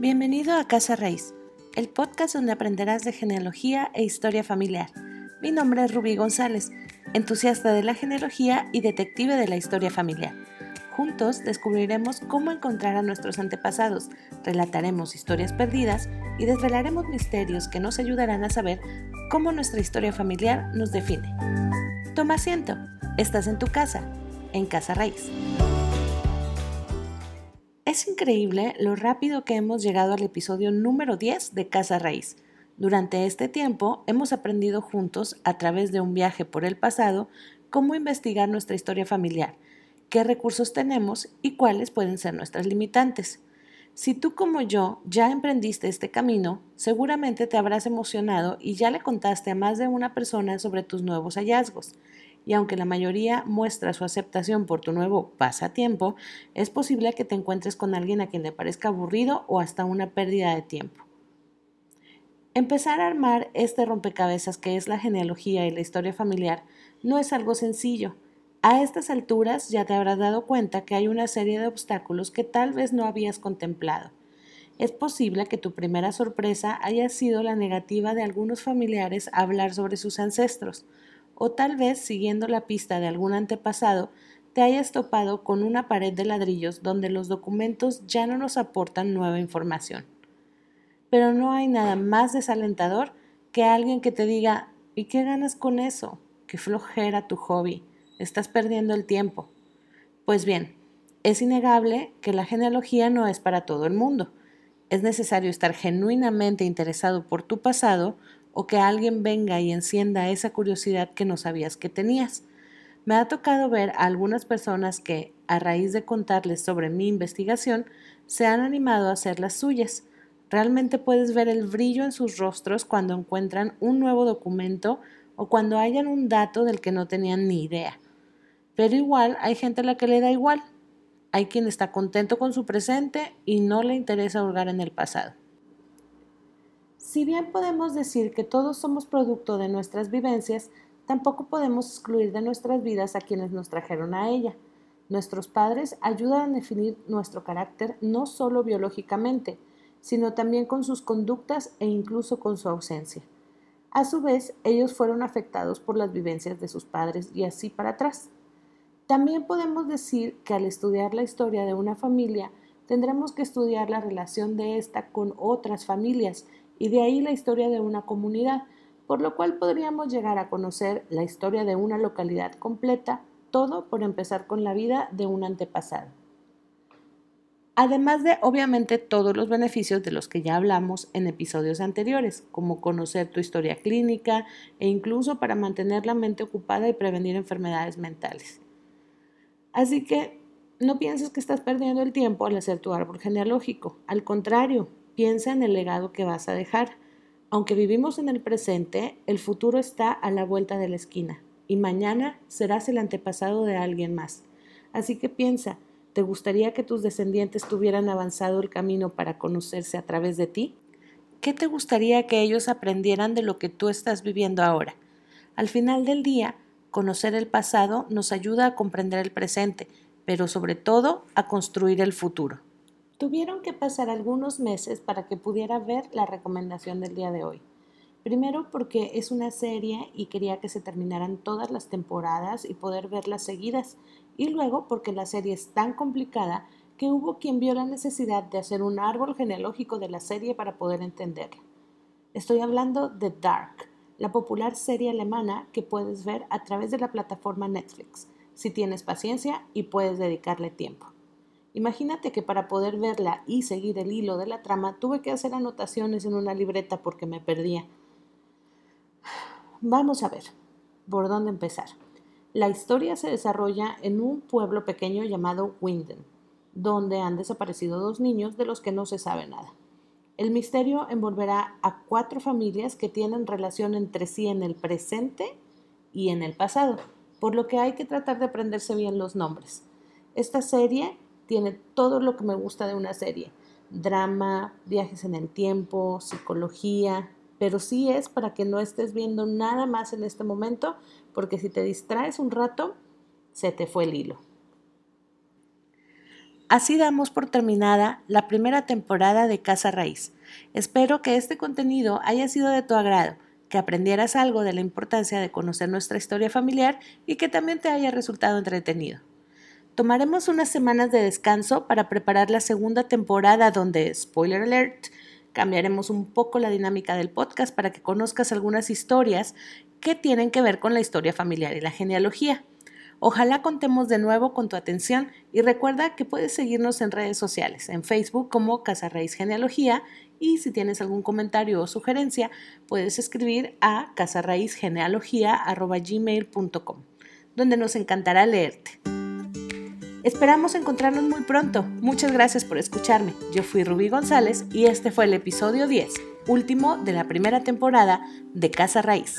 Bienvenido a Casa Raíz, el podcast donde aprenderás de genealogía e historia familiar. Mi nombre es Rubí González, entusiasta de la genealogía y detective de la historia familiar. Juntos descubriremos cómo encontrar a nuestros antepasados, relataremos historias perdidas y desvelaremos misterios que nos ayudarán a saber cómo nuestra historia familiar nos define. Toma asiento, estás en tu casa, en Casa Raíz. Es increíble lo rápido que hemos llegado al episodio número 10 de Casa Raíz. Durante este tiempo hemos aprendido juntos, a través de un viaje por el pasado, cómo investigar nuestra historia familiar, qué recursos tenemos y cuáles pueden ser nuestras limitantes. Si tú como yo ya emprendiste este camino, seguramente te habrás emocionado y ya le contaste a más de una persona sobre tus nuevos hallazgos y aunque la mayoría muestra su aceptación por tu nuevo pasatiempo, es posible que te encuentres con alguien a quien le parezca aburrido o hasta una pérdida de tiempo. Empezar a armar este rompecabezas que es la genealogía y la historia familiar no es algo sencillo. A estas alturas ya te habrás dado cuenta que hay una serie de obstáculos que tal vez no habías contemplado. Es posible que tu primera sorpresa haya sido la negativa de algunos familiares a hablar sobre sus ancestros, o tal vez siguiendo la pista de algún antepasado, te hayas topado con una pared de ladrillos donde los documentos ya no nos aportan nueva información. Pero no hay nada más desalentador que alguien que te diga, ¿y qué ganas con eso? Qué flojera tu hobby, estás perdiendo el tiempo. Pues bien, es innegable que la genealogía no es para todo el mundo. Es necesario estar genuinamente interesado por tu pasado o que alguien venga y encienda esa curiosidad que no sabías que tenías. Me ha tocado ver a algunas personas que, a raíz de contarles sobre mi investigación, se han animado a hacer las suyas. Realmente puedes ver el brillo en sus rostros cuando encuentran un nuevo documento o cuando hayan un dato del que no tenían ni idea. Pero igual hay gente a la que le da igual. Hay quien está contento con su presente y no le interesa hurgar en el pasado. Si bien podemos decir que todos somos producto de nuestras vivencias, tampoco podemos excluir de nuestras vidas a quienes nos trajeron a ella. Nuestros padres ayudan a definir nuestro carácter no solo biológicamente, sino también con sus conductas e incluso con su ausencia. A su vez, ellos fueron afectados por las vivencias de sus padres y así para atrás. También podemos decir que al estudiar la historia de una familia, tendremos que estudiar la relación de ésta con otras familias y de ahí la historia de una comunidad, por lo cual podríamos llegar a conocer la historia de una localidad completa, todo por empezar con la vida de un antepasado. Además de, obviamente, todos los beneficios de los que ya hablamos en episodios anteriores, como conocer tu historia clínica e incluso para mantener la mente ocupada y prevenir enfermedades mentales. Así que no pienses que estás perdiendo el tiempo al hacer tu árbol genealógico. Al contrario, Piensa en el legado que vas a dejar. Aunque vivimos en el presente, el futuro está a la vuelta de la esquina y mañana serás el antepasado de alguien más. Así que piensa, ¿te gustaría que tus descendientes tuvieran avanzado el camino para conocerse a través de ti? ¿Qué te gustaría que ellos aprendieran de lo que tú estás viviendo ahora? Al final del día, conocer el pasado nos ayuda a comprender el presente, pero sobre todo a construir el futuro. Tuvieron que pasar algunos meses para que pudiera ver la recomendación del día de hoy. Primero porque es una serie y quería que se terminaran todas las temporadas y poder verlas seguidas. Y luego porque la serie es tan complicada que hubo quien vio la necesidad de hacer un árbol genealógico de la serie para poder entenderla. Estoy hablando de Dark, la popular serie alemana que puedes ver a través de la plataforma Netflix, si tienes paciencia y puedes dedicarle tiempo. Imagínate que para poder verla y seguir el hilo de la trama tuve que hacer anotaciones en una libreta porque me perdía. Vamos a ver, ¿por dónde empezar? La historia se desarrolla en un pueblo pequeño llamado Winden, donde han desaparecido dos niños de los que no se sabe nada. El misterio envolverá a cuatro familias que tienen relación entre sí en el presente y en el pasado, por lo que hay que tratar de aprenderse bien los nombres. Esta serie tiene todo lo que me gusta de una serie. Drama, viajes en el tiempo, psicología, pero sí es para que no estés viendo nada más en este momento, porque si te distraes un rato, se te fue el hilo. Así damos por terminada la primera temporada de Casa Raíz. Espero que este contenido haya sido de tu agrado, que aprendieras algo de la importancia de conocer nuestra historia familiar y que también te haya resultado entretenido. Tomaremos unas semanas de descanso para preparar la segunda temporada donde, spoiler alert, cambiaremos un poco la dinámica del podcast para que conozcas algunas historias que tienen que ver con la historia familiar y la genealogía. Ojalá contemos de nuevo con tu atención y recuerda que puedes seguirnos en redes sociales, en Facebook como Casa Raíz Genealogía y si tienes algún comentario o sugerencia puedes escribir a casaraízgenealogía.gmail.com donde nos encantará leerte. Esperamos encontrarnos muy pronto. Muchas gracias por escucharme. Yo fui Rubí González y este fue el episodio 10, último de la primera temporada de Casa Raíz.